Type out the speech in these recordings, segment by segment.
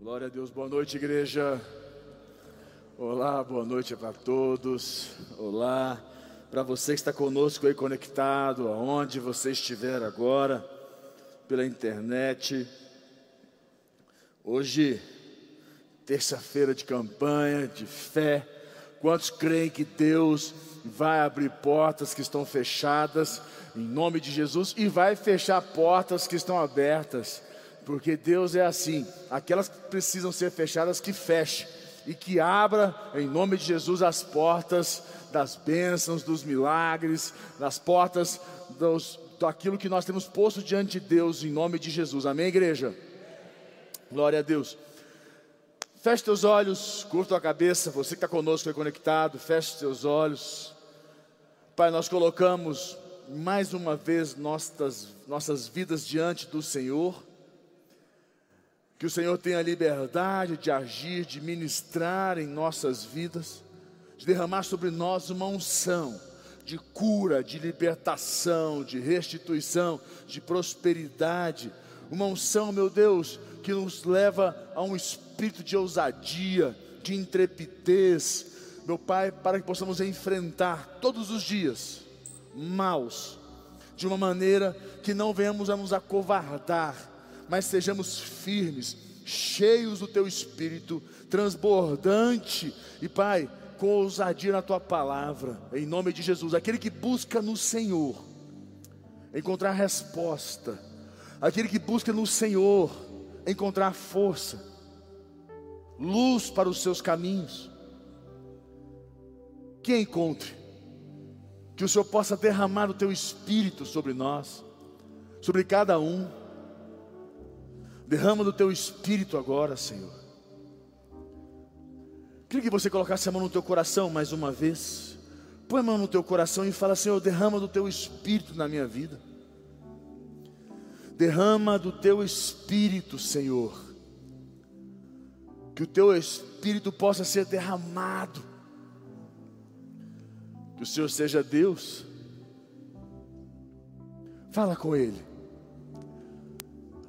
Glória a Deus, boa noite, igreja. Olá, boa noite para todos. Olá, para você que está conosco aí conectado, aonde você estiver agora, pela internet. Hoje, terça-feira de campanha, de fé. Quantos creem que Deus vai abrir portas que estão fechadas, em nome de Jesus, e vai fechar portas que estão abertas? Porque Deus é assim, aquelas que precisam ser fechadas, que feche, e que abra, em nome de Jesus, as portas das bênçãos, dos milagres, das portas dos, daquilo que nós temos posto diante de Deus, em nome de Jesus. Amém, igreja? Glória a Deus. Feche teus olhos, curta a cabeça, você que está conosco aí conectado, feche teus olhos. Pai, nós colocamos mais uma vez nossas, nossas vidas diante do Senhor. Que o Senhor tenha liberdade de agir, de ministrar em nossas vidas, de derramar sobre nós uma unção de cura, de libertação, de restituição, de prosperidade. Uma unção, meu Deus, que nos leva a um espírito de ousadia, de intrepidez, meu Pai, para que possamos enfrentar todos os dias maus, de uma maneira que não venhamos a nos acovardar, mas sejamos firmes, cheios do Teu Espírito, transbordante, e Pai, com ousadia na Tua palavra, em nome de Jesus, aquele que busca no Senhor, encontrar resposta, aquele que busca no Senhor, encontrar força, luz para os seus caminhos. Que encontre, que o Senhor possa derramar o teu espírito sobre nós, sobre cada um. Derrama do teu espírito agora, Senhor. Queria que você colocasse a mão no teu coração mais uma vez. Põe a mão no teu coração e fala, Senhor, derrama do teu espírito na minha vida. Derrama do teu espírito, Senhor. Que o teu espírito possa ser derramado. Que o Senhor seja Deus. Fala com Ele.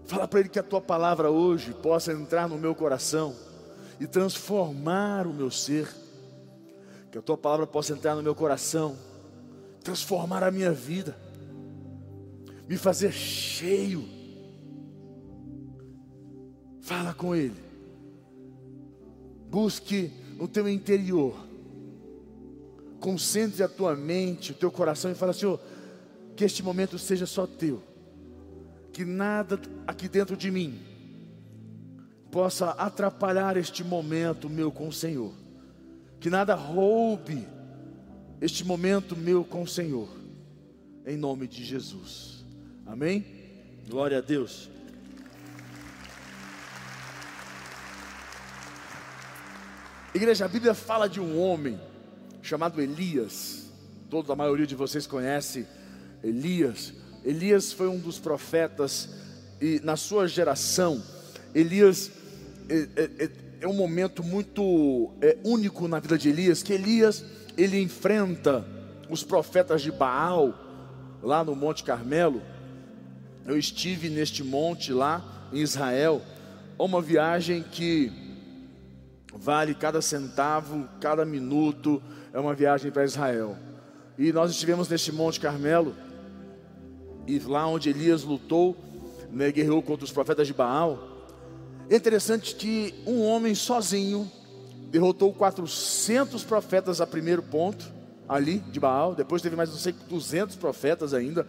Fala para Ele que a tua palavra hoje possa entrar no meu coração e transformar o meu ser. Que a tua palavra possa entrar no meu coração, transformar a minha vida me fazer cheio. Fala com Ele. Busque no teu interior. Concentre a tua mente, o teu coração e fala, Senhor, que este momento seja só teu. Que nada aqui dentro de mim possa atrapalhar este momento meu com o Senhor. Que nada roube este momento meu com o Senhor. Em nome de Jesus. Amém? Glória a Deus. Igreja, a Bíblia fala de um homem chamado Elias. Toda a maioria de vocês conhece Elias. Elias foi um dos profetas e na sua geração, Elias é, é, é, é um momento muito é, único na vida de Elias, que Elias ele enfrenta os profetas de Baal lá no Monte Carmelo eu estive neste monte lá em Israel, uma viagem que vale cada centavo, cada minuto, é uma viagem para Israel. E nós estivemos neste Monte Carmelo, e lá onde Elias lutou, né, guerreou contra os profetas de Baal. É interessante que um homem sozinho derrotou 400 profetas a primeiro ponto, ali de Baal, depois teve mais não sei 200 profetas ainda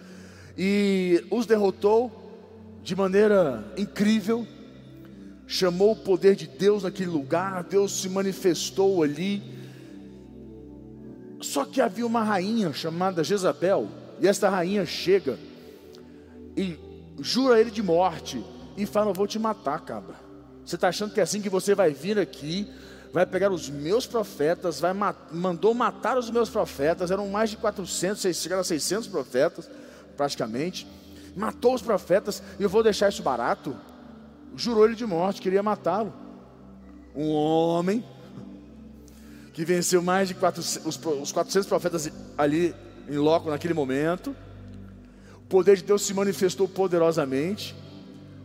e os derrotou de maneira incrível. Chamou o poder de Deus naquele lugar, Deus se manifestou ali. Só que havia uma rainha chamada Jezabel, e esta rainha chega e jura ele de morte e fala: Eu vou te matar, cabra. Você está achando que é assim que você vai vir aqui, vai pegar os meus profetas, vai mandou matar os meus profetas, eram mais de 400, chegaram a 600 profetas praticamente, matou os profetas, e eu vou deixar isso barato. Jurou ele de morte, queria matá-lo. Um homem que venceu mais de 400, os 400 profetas ali em loco naquele momento. Poder de Deus se manifestou poderosamente.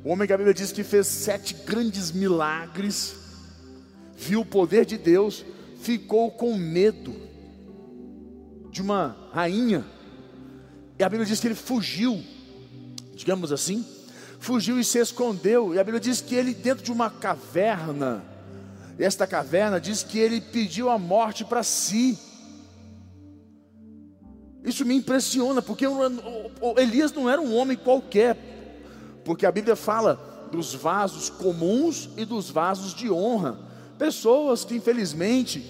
O homem que a Bíblia diz que fez sete grandes milagres, viu o poder de Deus, ficou com medo de uma rainha. E a Bíblia diz que ele fugiu, digamos assim, fugiu e se escondeu. E a Bíblia diz que ele, dentro de uma caverna, esta caverna diz que ele pediu a morte para si. Isso me impressiona, porque Elias não era um homem qualquer, porque a Bíblia fala dos vasos comuns e dos vasos de honra, pessoas que infelizmente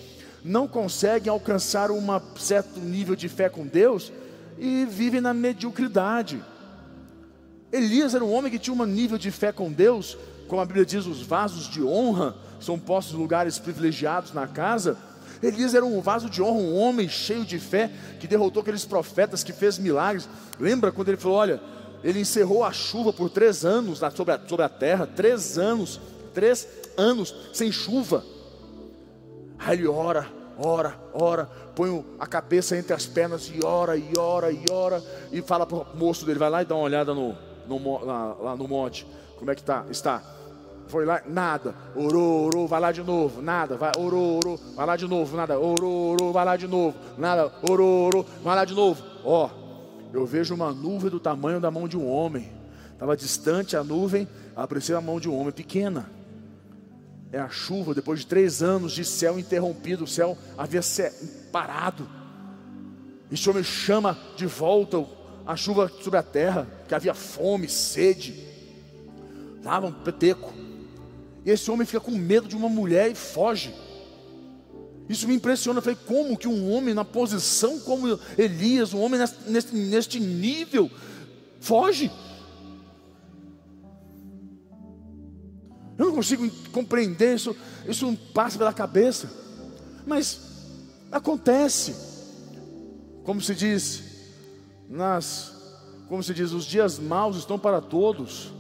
não conseguem alcançar um certo nível de fé com Deus e vivem na mediocridade. Elias era um homem que tinha um nível de fé com Deus, como a Bíblia diz, os vasos de honra são postos em lugares privilegiados na casa. Elias era um vaso de honra, um homem cheio de fé, que derrotou aqueles profetas, que fez milagres. Lembra quando ele falou: Olha, ele encerrou a chuva por três anos sobre a, sobre a terra, três anos, três anos sem chuva. Aí ele ora, ora, ora, põe a cabeça entre as pernas e ora, e ora, e ora, e fala para o moço dele: vai lá e dá uma olhada no, no, lá, lá no monte, como é que tá, está? Foi lá, nada, orou, orou, vai lá de novo, nada, vai, orou, orou, vai lá de novo, nada, orou, orou, vai lá de novo, nada, orou, orou, vai lá de novo. Ó, eu vejo uma nuvem do tamanho da mão de um homem, estava distante a nuvem, apareceu a mão de um homem pequena. É a chuva, depois de três anos de céu interrompido, o céu havia parado. Esse homem chama de volta a chuva sobre a terra, que havia fome, sede, estava um peteco. E esse homem fica com medo de uma mulher e foge. Isso me impressiona. Eu falei, como que um homem na posição como Elias, um homem neste, neste nível, foge? Eu não consigo compreender isso, isso não passa pela cabeça. Mas acontece. Como se diz, nas, como se diz, os dias maus estão para todos.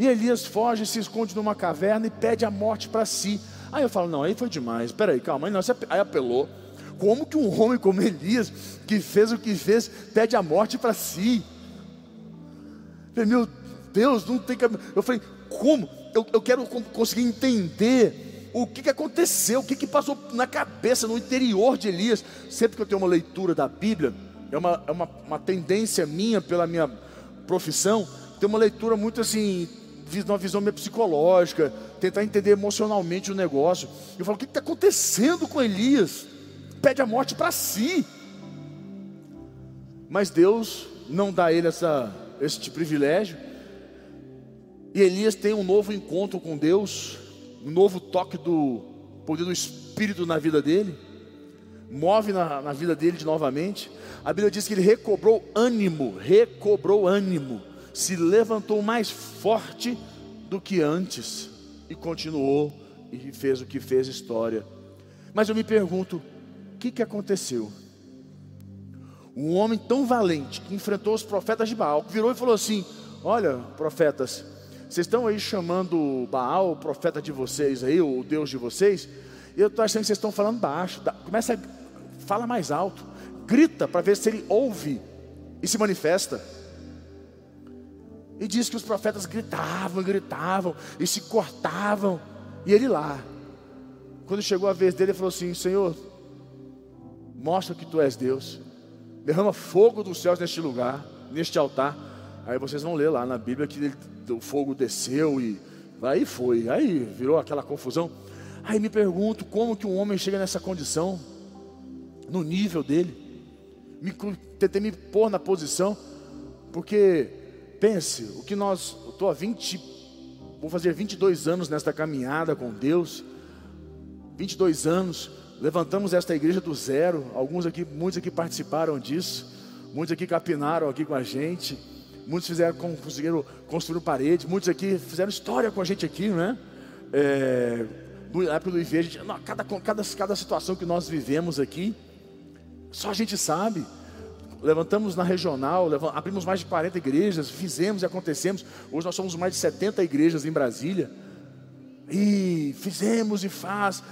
E Elias foge, se esconde numa caverna e pede a morte para si. Aí eu falo, não, aí foi demais. Peraí, calma, aí, não, aí apelou. Como que um homem como Elias, que fez o que fez, pede a morte para si? Meu Deus, não tem que. Eu falei, como? Eu, eu quero conseguir entender o que, que aconteceu, o que, que passou na cabeça, no interior de Elias. Sempre que eu tenho uma leitura da Bíblia, é uma, é uma, uma tendência minha, pela minha profissão, ter uma leitura muito assim, uma visão meio psicológica, tentar entender emocionalmente o negócio. Eu falo, o que está acontecendo com Elias? Pede a morte para si. Mas Deus não dá a ele essa, este privilégio. E Elias tem um novo encontro com Deus, um novo toque do poder do Espírito na vida dele, move na, na vida dele de novamente. A Bíblia diz que ele recobrou ânimo, recobrou ânimo, se levantou mais forte do que antes e continuou e fez o que fez história. Mas eu me pergunto, o que, que aconteceu? Um homem tão valente que enfrentou os profetas de Baal, virou e falou assim: Olha, profetas, vocês estão aí chamando Baal, o profeta de vocês aí, o Deus de vocês, eu estou achando que vocês estão falando baixo. Começa a fala mais alto grita para ver se ele ouve e se manifesta. E diz que os profetas gritavam, gritavam e se cortavam. E ele lá. Quando chegou a vez dele, ele falou assim: Senhor, mostra que tu és Deus. Derrama fogo dos céus neste lugar, neste altar. Aí vocês vão ler lá na Bíblia que ele, o fogo desceu e aí foi. Aí virou aquela confusão. Aí me pergunto como que um homem chega nessa condição, no nível dele me, tentei me pôr na posição, porque pense, o que nós, estou há 20, vou fazer 22 anos nesta caminhada com Deus, 22 anos, levantamos esta igreja do zero, alguns aqui, muitos aqui participaram disso, muitos aqui capinaram aqui com a gente, muitos fizeram, conseguiram construir parede, muitos aqui fizeram história com a gente aqui, né? É, na época do IV, a gente, cada, cada, cada situação que nós vivemos aqui, só a gente sabe. Levantamos na regional, abrimos mais de 40 igrejas, fizemos e acontecemos. Hoje nós somos mais de 70 igrejas em Brasília. E fizemos e faz.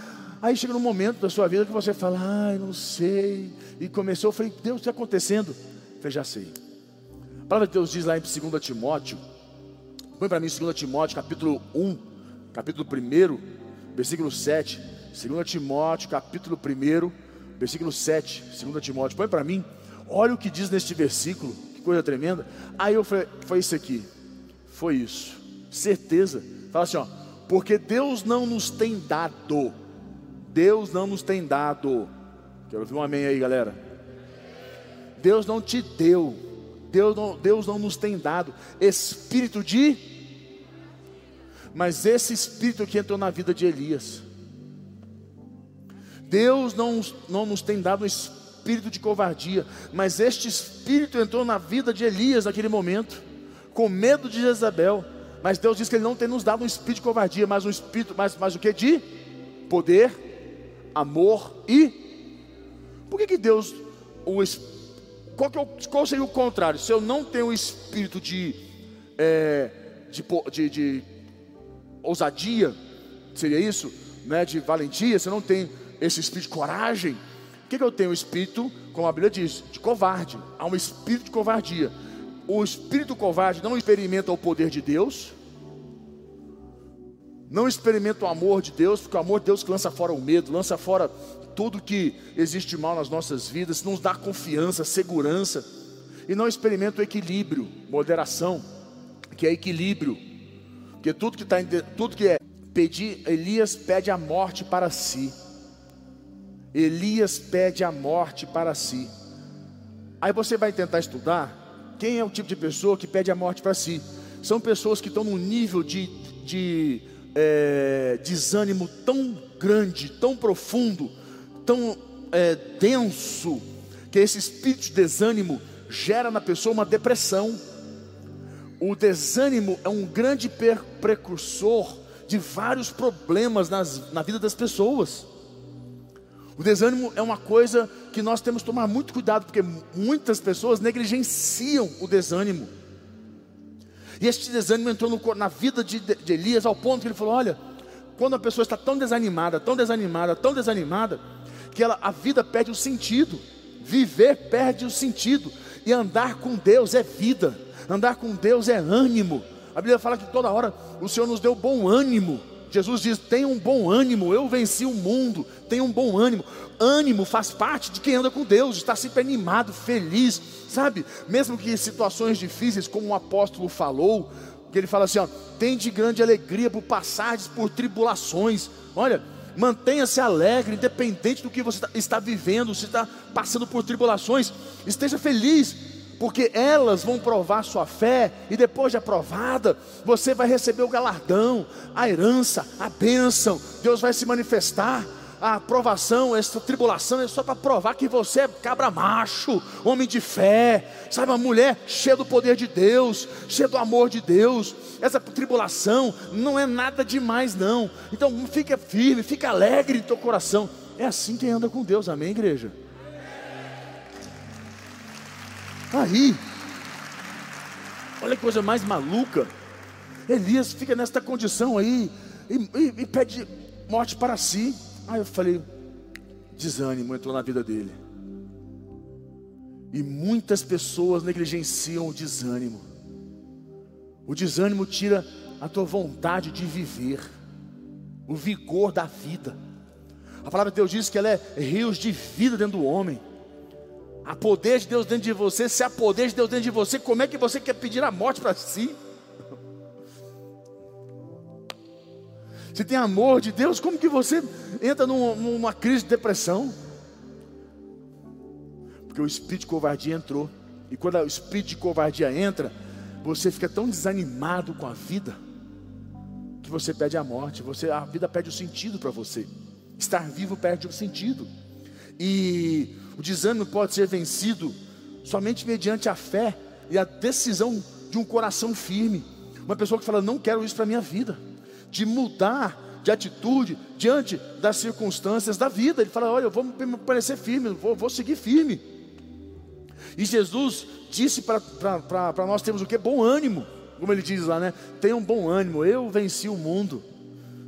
Aí chega um momento da sua vida que você fala, ai, não sei. E começou, eu falei, Deus, o que está acontecendo? Eu falei, já sei. A palavra de Deus diz lá em 2 Timóteo, Põe para mim 2 Timóteo, capítulo 1, capítulo 1, versículo 7. 2 Timóteo, capítulo 1, versículo 7. 2 Timóteo, põe para mim. Olha o que diz neste versículo, que coisa tremenda. Aí eu falei, foi isso aqui, foi isso, certeza. Fala assim, ó, porque Deus não nos tem dado, Deus não nos tem dado. Quero ouvir um amém aí, galera. Deus não te deu, Deus não, Deus não nos tem dado espírito de, mas esse espírito que entrou na vida de Elias. Deus não, não nos tem dado um espírito de covardia, mas este espírito entrou na vida de Elias naquele momento, com medo de Jezabel. Mas Deus diz que Ele não tem nos dado um espírito de covardia, mas um espírito, mas, mas o que? De poder, amor e. Por que, que Deus, o, qual, que é qual seria o contrário? Se eu não tenho o espírito de, é, de, de, de ousadia, seria isso? Né, de valentia, se eu não tenho esse espírito de coragem, o que, que eu tenho? O espírito, como a Bíblia diz, de covarde. Há um espírito de covardia. O espírito covarde não experimenta o poder de Deus, não experimenta o amor de Deus, porque o amor de Deus lança fora o medo, lança fora tudo que existe mal nas nossas vidas, nos dá confiança, segurança, e não experimenta o equilíbrio, moderação, que é equilíbrio, porque tudo que, tá, tudo que é pedir, Elias pede a morte para si. Elias pede a morte para si. Aí você vai tentar estudar quem é o tipo de pessoa que pede a morte para si. São pessoas que estão num nível de, de é, desânimo tão grande, tão profundo, tão é, denso, que esse espírito de desânimo gera na pessoa uma depressão. O desânimo é um grande precursor de vários problemas nas, na vida das pessoas. O desânimo é uma coisa que nós temos que tomar muito cuidado, porque muitas pessoas negligenciam o desânimo. E este desânimo entrou no, na vida de, de Elias ao ponto que ele falou: Olha, quando a pessoa está tão desanimada, tão desanimada, tão desanimada, que ela, a vida perde o sentido, viver perde o sentido, e andar com Deus é vida, andar com Deus é ânimo. A Bíblia fala que toda hora o Senhor nos deu bom ânimo. Jesus diz: tenha um bom ânimo, eu venci o mundo, tenha um bom ânimo. Ânimo faz parte de quem anda com Deus, está sempre animado, feliz, sabe? Mesmo que em situações difíceis, como o apóstolo falou, que ele fala assim: ó, tem de grande alegria por passagens por tribulações. Olha, mantenha-se alegre, independente do que você está vivendo, se está passando por tribulações, esteja feliz, porque elas vão provar sua fé, e depois de aprovada, você vai receber o galardão, a herança, a bênção, Deus vai se manifestar. A aprovação, essa tribulação é só para provar que você é cabra macho, homem de fé, sabe, uma mulher cheia do poder de Deus, cheia do amor de Deus. Essa tribulação não é nada demais, não. Então fica firme, fica alegre em teu coração. É assim quem anda com Deus, amém, igreja? Aí, olha que coisa mais maluca. Elias fica nesta condição aí e, e, e pede morte para si. Aí eu falei, desânimo entrou na vida dele. E muitas pessoas negligenciam o desânimo. O desânimo tira a tua vontade de viver, o vigor da vida. A palavra de Deus diz que ela é rios de vida dentro do homem. Há poder de Deus dentro de você, se há poder de Deus dentro de você, como é que você quer pedir a morte para si? Se tem amor de Deus, como que você entra num, numa crise de depressão? Porque o espírito de covardia entrou. E quando o espírito de covardia entra, você fica tão desanimado com a vida que você pede a morte. Você, a vida perde o sentido para você. Estar vivo perde o sentido. E o desânimo pode ser vencido somente mediante a fé e a decisão de um coração firme. Uma pessoa que fala, não quero isso para a minha vida, de mudar de atitude diante das circunstâncias da vida. Ele fala, olha, eu vou permanecer firme, vou, vou seguir firme. E Jesus disse para nós termos o que? Bom ânimo, como ele diz lá, né? Tenham bom ânimo, eu venci o mundo.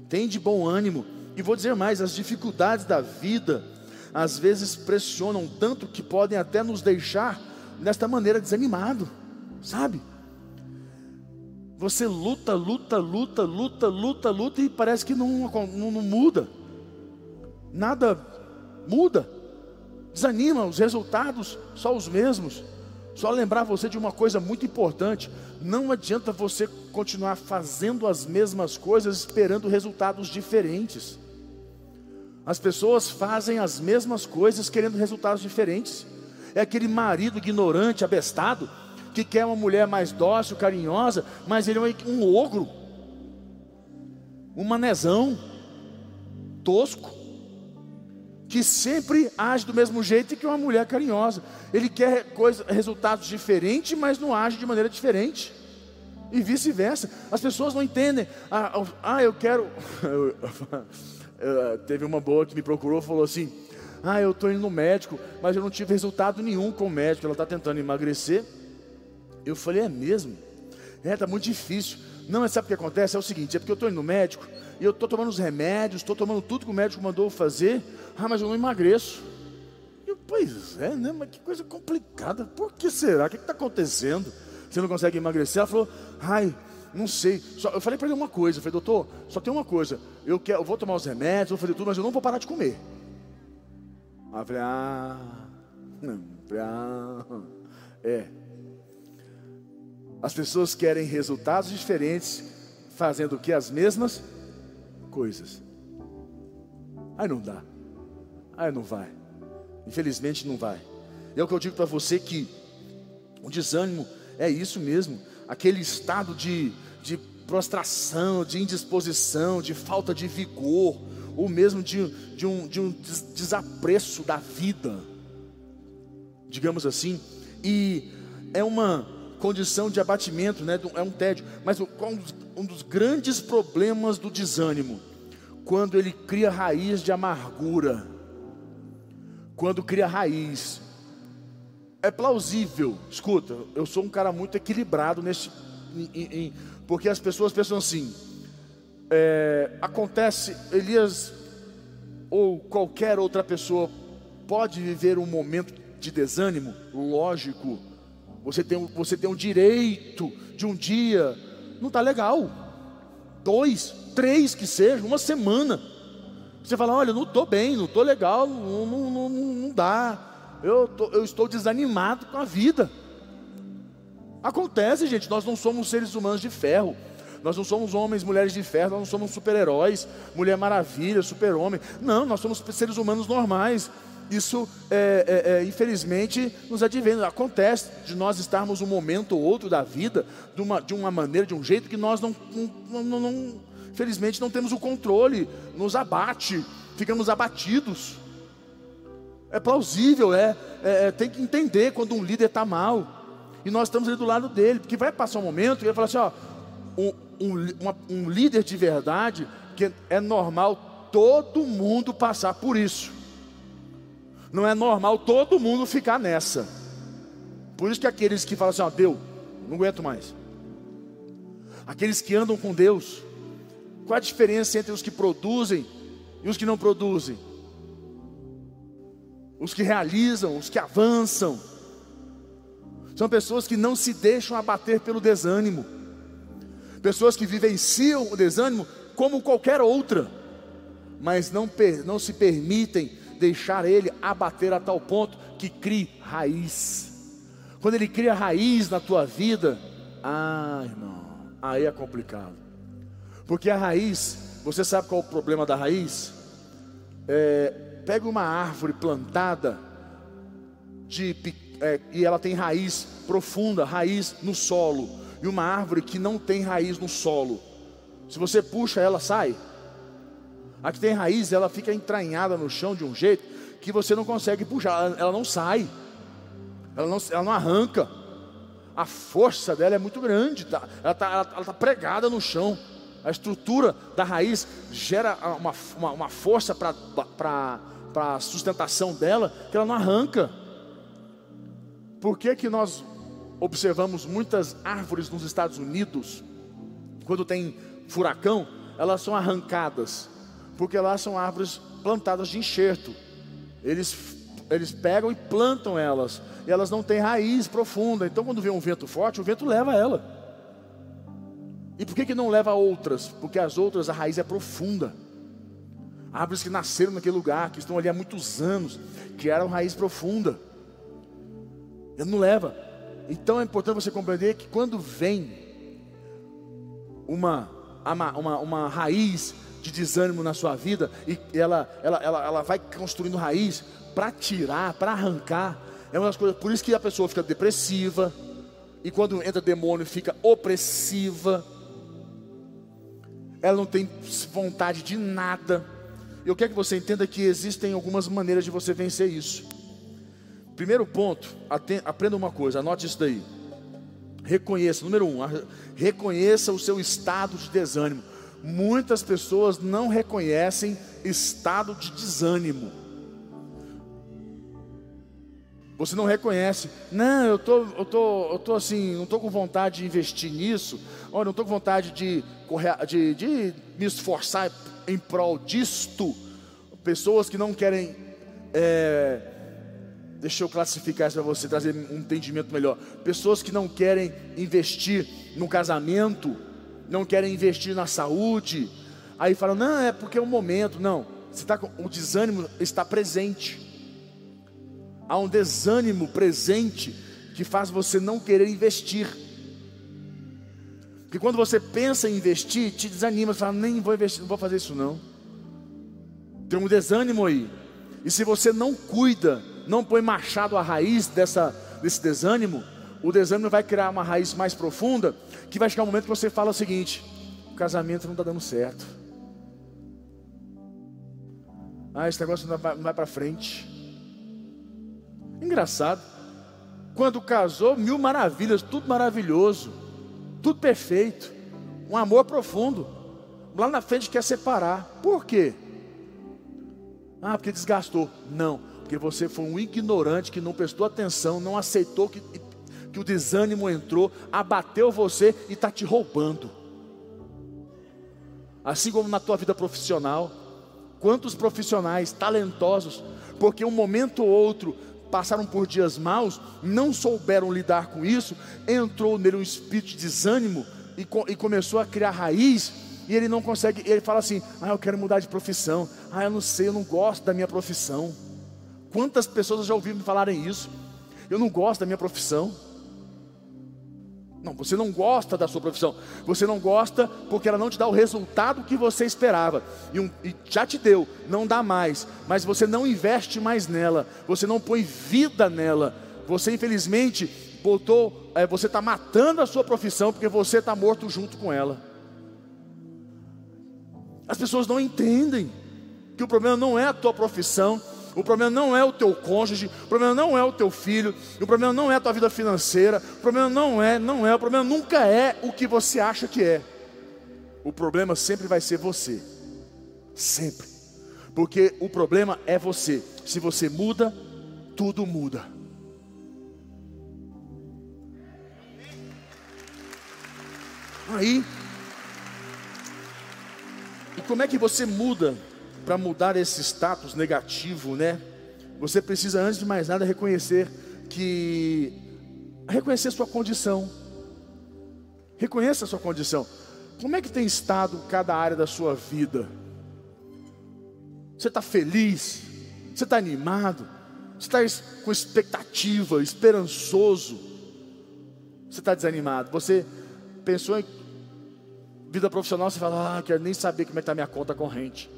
Tem de bom ânimo. E vou dizer mais, as dificuldades da vida, às vezes pressionam tanto que podem até nos deixar desta maneira desanimado, sabe? Você luta, luta, luta, luta, luta, luta e parece que não, não, não muda. Nada muda. Desanima, os resultados só os mesmos. Só lembrar você de uma coisa muito importante: não adianta você continuar fazendo as mesmas coisas esperando resultados diferentes. As pessoas fazem as mesmas coisas querendo resultados diferentes. É aquele marido ignorante, abestado, que quer uma mulher mais dócil, carinhosa, mas ele é um ogro, um manezão, tosco, que sempre age do mesmo jeito que uma mulher carinhosa. Ele quer coisa, resultados diferentes, mas não age de maneira diferente. E vice-versa. As pessoas não entendem. Ah, ah eu quero. Teve uma boa que me procurou falou assim: Ah, eu estou indo no médico, mas eu não tive resultado nenhum com o médico. Ela está tentando emagrecer eu falei, é mesmo? É, tá muito difícil. Não, mas sabe o que acontece? É o seguinte, é porque eu estou indo no médico e eu estou tomando os remédios, estou tomando tudo que o médico mandou fazer, ah, mas eu não emagreço. Eu, pois é, né? Mas que coisa complicada. Por que será? O que está acontecendo? Você não consegue emagrecer? Ela falou, ai, não sei. Só, eu falei para ele uma coisa, eu falei, doutor, só tem uma coisa. Eu, quero, eu vou tomar os remédios, vou fazer tudo, mas eu não vou parar de comer. Aí eu falei, ah, não, ah, é. As pessoas querem resultados diferentes, fazendo o que? As mesmas coisas. Aí não dá. Aí não vai. Infelizmente não vai. E é o que eu digo para você que o desânimo é isso mesmo, aquele estado de, de prostração, de indisposição, de falta de vigor, ou mesmo de, de, um, de um desapreço da vida, digamos assim, e é uma condição de abatimento, né? é um tédio. Mas um dos grandes problemas do desânimo, quando ele cria raiz de amargura, quando cria raiz, é plausível. Escuta, eu sou um cara muito equilibrado nesse, em, em, porque as pessoas pensam assim: é, acontece, Elias ou qualquer outra pessoa pode viver um momento de desânimo, lógico você tem, você tem um direito de um dia, não está legal. Dois, três que seja, uma semana. Você fala, olha, não estou bem, não estou legal, não, não, não, não dá. Eu, tô, eu estou desanimado com a vida. Acontece, gente, nós não somos seres humanos de ferro. Nós não somos homens, mulheres de ferro, nós não somos super-heróis, mulher maravilha, super-homem. Não, nós somos seres humanos normais isso é, é, é, infelizmente nos advém, acontece de nós estarmos um momento ou outro da vida de uma, de uma maneira, de um jeito que nós não, não, não, não não temos o controle, nos abate, ficamos abatidos. É plausível, é, é, é tem que entender quando um líder está mal. E nós estamos ali do lado dele, porque vai passar um momento e ele fala assim: ó, um, um, uma, um líder de verdade, que é normal todo mundo passar por isso. Não é normal todo mundo ficar nessa. Por isso que aqueles que falam assim, ó, Deus, não aguento mais. Aqueles que andam com Deus, qual a diferença entre os que produzem e os que não produzem? Os que realizam, os que avançam. São pessoas que não se deixam abater pelo desânimo. Pessoas que vivenciam o desânimo como qualquer outra, mas não, não se permitem deixar ele abater a tal ponto que crie raiz. Quando ele cria raiz na tua vida, ah, irmão, aí é complicado. Porque a raiz, você sabe qual é o problema da raiz? É, pega uma árvore plantada de, é, e ela tem raiz profunda, raiz no solo, e uma árvore que não tem raiz no solo. Se você puxa, ela sai. A que tem raiz, ela fica entranhada no chão de um jeito que você não consegue puxar, ela, não sai, ela não, ela não arranca. A força dela é muito grande, tá? ela está tá pregada no chão. A estrutura da raiz gera uma, uma, uma força para a sustentação dela que ela não arranca. Por que, que nós observamos muitas árvores nos Estados Unidos, quando tem furacão, elas são arrancadas porque lá são árvores plantadas de enxerto. Eles, eles pegam e plantam elas, e elas não têm raiz profunda. Então, quando vem um vento forte, o vento leva ela. E por que, que não leva a outras? Porque as outras, a raiz é profunda. Árvores que nasceram naquele lugar, que estão ali há muitos anos, criaram raiz profunda. Ele não leva. Então é importante você compreender que quando vem uma, uma, uma, uma raiz de desânimo na sua vida, e ela, ela, ela, ela vai construindo raiz para tirar, para arrancar, é uma das coisas, por isso que a pessoa fica depressiva, e quando entra demônio fica opressiva, ela não tem vontade de nada. Eu quero que você entenda que existem algumas maneiras de você vencer isso. Primeiro ponto, aprenda uma coisa, anote isso daí. Reconheça, número um, reconheça o seu estado de desânimo. Muitas pessoas não reconhecem estado de desânimo. Você não reconhece. Não, eu tô, eu tô, eu tô assim, não tô com vontade de investir nisso. Olha, não tô com vontade de correr, de, de me esforçar em prol disto. Pessoas que não querem, é, deixa eu classificar isso para você trazer um entendimento melhor. Pessoas que não querem investir no casamento, não querem investir na saúde. Aí falam, não, é porque é o momento. Não, você tá com, o desânimo está presente há um desânimo presente que faz você não querer investir. Porque quando você pensa em investir, te desanima, você fala, nem vou investir, não vou fazer isso não. Tem um desânimo aí. E se você não cuida, não põe machado à raiz dessa, desse desânimo, o desânimo vai criar uma raiz mais profunda, que vai chegar um momento que você fala o seguinte: o casamento não está dando certo. Ah, esse negócio não vai, vai para frente. Engraçado. Quando casou, mil maravilhas, tudo maravilhoso, tudo perfeito, um amor profundo. Lá na frente quer separar. Por quê? Ah, porque desgastou. Não, porque você foi um ignorante que não prestou atenção, não aceitou que, que o desânimo entrou, abateu você e está te roubando. Assim como na tua vida profissional, quantos profissionais talentosos, porque um momento ou outro passaram por dias maus, não souberam lidar com isso, entrou nele um espírito de desânimo e, e começou a criar raiz, e ele não consegue, ele fala assim: Ah, eu quero mudar de profissão, ah, eu não sei, eu não gosto da minha profissão. Quantas pessoas já ouviram me falarem isso? Eu não gosto da minha profissão. Não, você não gosta da sua profissão. Você não gosta porque ela não te dá o resultado que você esperava. E, um, e, já te deu, não dá mais. Mas você não investe mais nela. Você não põe vida nela. Você infelizmente botou, é, você está matando a sua profissão porque você está morto junto com ela. As pessoas não entendem que o problema não é a tua profissão, o problema não é o teu cônjuge, o problema não é o teu filho, o problema não é a tua vida financeira, o problema não é, não é, o problema nunca é o que você acha que é. O problema sempre vai ser você. Sempre. Porque o problema é você. Se você muda, tudo muda. Aí, e como é que você muda para mudar esse status negativo, né? Você precisa, antes de mais nada, reconhecer que. reconhecer sua condição. Reconheça a sua condição. Como é que tem estado cada área da sua vida? Você está feliz? Você está animado? Você está com expectativa, esperançoso? Você está desanimado? Você pensou em vida profissional? Você fala, ah, quero nem saber como é que está minha conta corrente.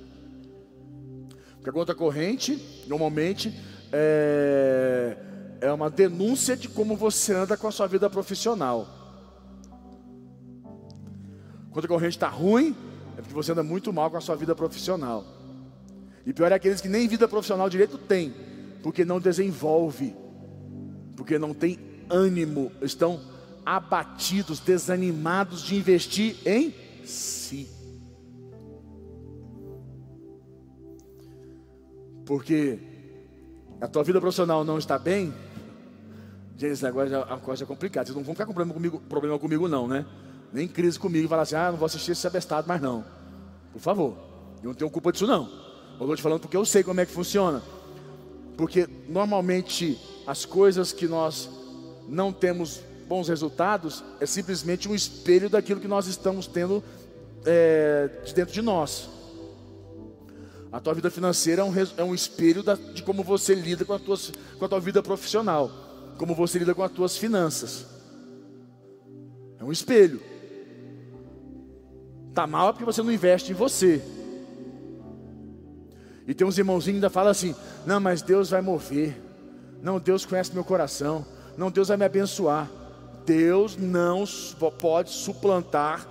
Porque a conta corrente, normalmente, é, é uma denúncia de como você anda com a sua vida profissional. A conta corrente está ruim, é porque você anda muito mal com a sua vida profissional. E pior é aqueles que nem vida profissional direito tem, porque não desenvolve, porque não tem ânimo, estão abatidos, desanimados de investir em si. Porque a tua vida profissional não está bem, gente, esse negócio é uma coisa complicada. Vocês não vão ficar com problema comigo, problema comigo não, né? Nem crise comigo e falar assim, ah, não vou assistir esse abestado mais não. Por favor, eu não tenho culpa disso não. Eu estou te falando porque eu sei como é que funciona. Porque normalmente as coisas que nós não temos bons resultados é simplesmente um espelho daquilo que nós estamos tendo é, de dentro de nós. A tua vida financeira é um, é um espelho da, de como você lida com a, tua, com a tua vida profissional, como você lida com as tuas finanças. É um espelho. Tá mal é porque você não investe em você. E tem uns irmãozinhos que ainda falam assim: não, mas Deus vai mover. Não, Deus conhece meu coração. Não, Deus vai me abençoar. Deus não pode suplantar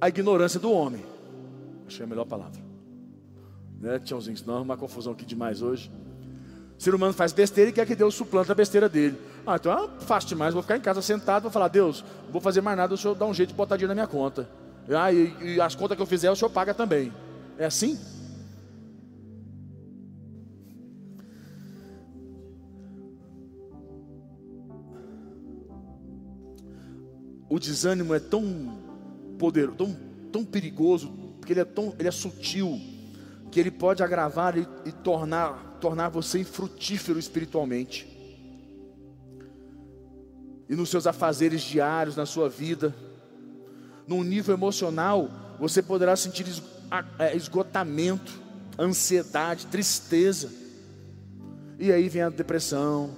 a ignorância do homem. Achei a melhor palavra. Né, tchauzinho, senão uma confusão aqui demais hoje. O ser humano faz besteira e quer que Deus suplanta a besteira dele. Ah, então eu faço demais, vou ficar em casa sentado, vou falar, Deus, não vou fazer mais nada, o Senhor dá um jeito de botar dinheiro na minha conta. Ah, e, e as contas que eu fizer, o Senhor paga também. É assim? O desânimo é tão poderoso, tão, tão perigoso, porque ele é, tão, ele é sutil, que ele pode agravar e, e tornar, tornar você infrutífero espiritualmente. E nos seus afazeres diários, na sua vida, num nível emocional, você poderá sentir é, esgotamento, ansiedade, tristeza. E aí vem a depressão,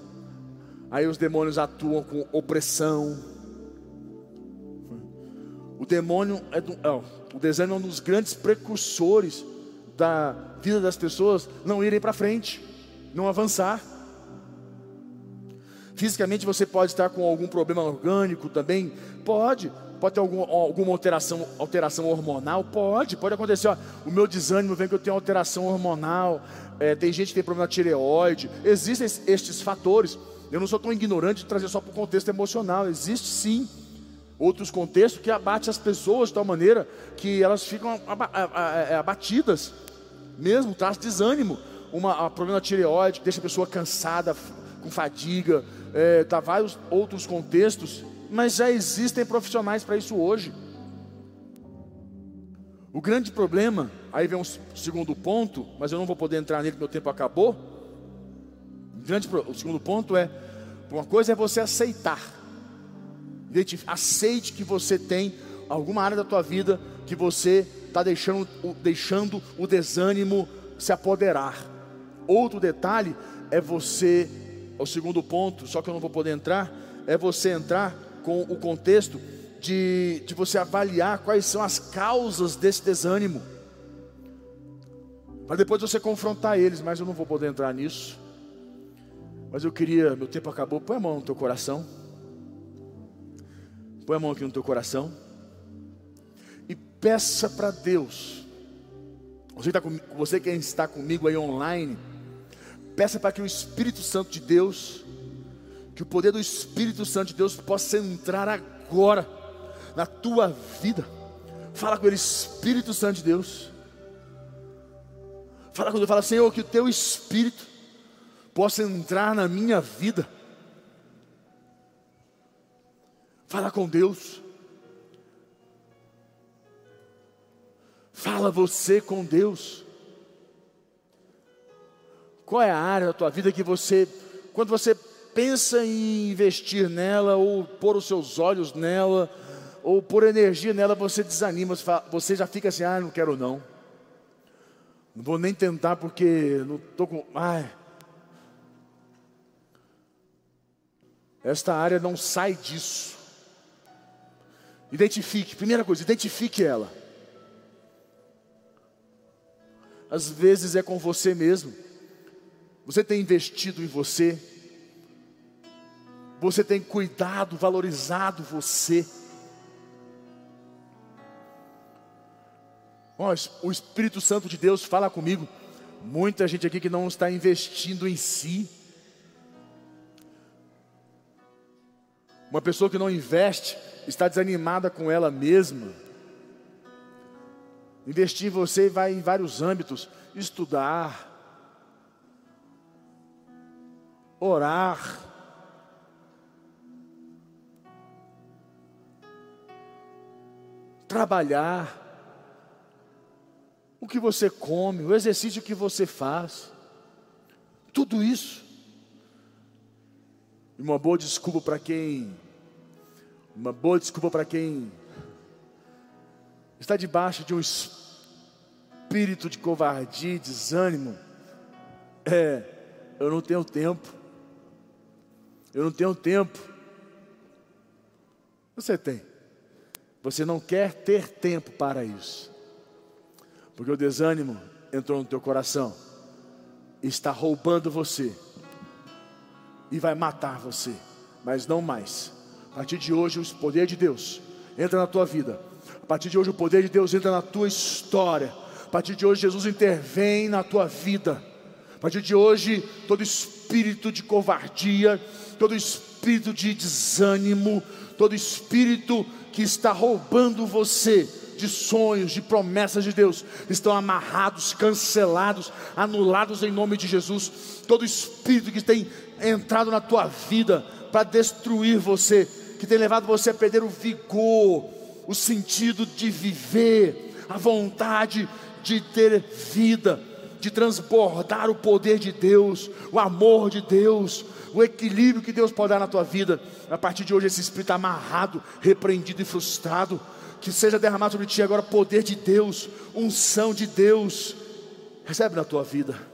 aí os demônios atuam com opressão, o demônio é do, o desânimo é um dos grandes precursores da vida das pessoas não irem para frente, não avançar. Fisicamente você pode estar com algum problema orgânico também, pode, pode ter algum, alguma alteração, alteração hormonal, pode, pode acontecer. Ó, o meu desânimo vem que eu tenho alteração hormonal, é, tem gente que tem problema de tireoide, existem estes fatores. Eu não sou tão ignorante de trazer só para o contexto emocional, existe sim outros contextos que abate as pessoas de tal maneira que elas ficam é, abatidas, mesmo traz desânimo. Uma, um problema de tireoide deixa a pessoa cansada, com fadiga, é, tá vários outros contextos, mas já existem profissionais para isso hoje. O grande problema, aí vem um segundo ponto, mas eu não vou poder entrar nele, meu tempo acabou. O, grande, o segundo ponto é: uma coisa é você aceitar aceite que você tem alguma área da tua vida que você está deixando, deixando o desânimo se apoderar. Outro detalhe é você, o segundo ponto, só que eu não vou poder entrar, é você entrar com o contexto de, de você avaliar quais são as causas desse desânimo. Para depois você confrontar eles, mas eu não vou poder entrar nisso. Mas eu queria, meu tempo acabou, põe a mão no teu coração. Põe a mão aqui no teu coração. E peça para Deus. Você, tá com, você que está comigo aí online. Peça para que o Espírito Santo de Deus, que o poder do Espírito Santo de Deus possa entrar agora na tua vida. Fala com ele, Espírito Santo de Deus. Fala com ele, fala, Senhor, que o teu Espírito possa entrar na minha vida Fala com Deus. Fala você com Deus. Qual é a área da tua vida que você, quando você pensa em investir nela, ou pôr os seus olhos nela, ou pôr energia nela, você desanima, você já fica assim, ah, não quero não. Não vou nem tentar porque não estou com. Ai. Esta área não sai disso. Identifique, primeira coisa, identifique ela. Às vezes é com você mesmo. Você tem investido em você. Você tem cuidado, valorizado você. o Espírito Santo de Deus fala comigo. Muita gente aqui que não está investindo em si. Uma pessoa que não investe está desanimada com ela mesma. Investir em você vai em vários âmbitos: estudar, orar, trabalhar, o que você come, o exercício que você faz, tudo isso. Uma boa desculpa para quem uma boa desculpa para quem está debaixo de um espírito de covardia e desânimo. É, eu não tenho tempo. Eu não tenho tempo. Você tem. Você não quer ter tempo para isso. Porque o desânimo entrou no teu coração. Está roubando você. E vai matar você. Mas não mais. A partir de hoje, o poder de Deus entra na tua vida. A partir de hoje, o poder de Deus entra na tua história. A partir de hoje, Jesus intervém na tua vida. A partir de hoje, todo espírito de covardia, todo espírito de desânimo, todo espírito que está roubando você de sonhos, de promessas de Deus, estão amarrados, cancelados, anulados em nome de Jesus. Todo espírito que tem entrado na tua vida para destruir você, que tem levado você a perder o vigor, o sentido de viver, a vontade de ter vida, de transbordar o poder de Deus, o amor de Deus, o equilíbrio que Deus pode dar na tua vida. A partir de hoje, esse espírito amarrado, repreendido e frustrado, que seja derramado sobre ti agora poder de Deus, unção de Deus. Recebe na tua vida.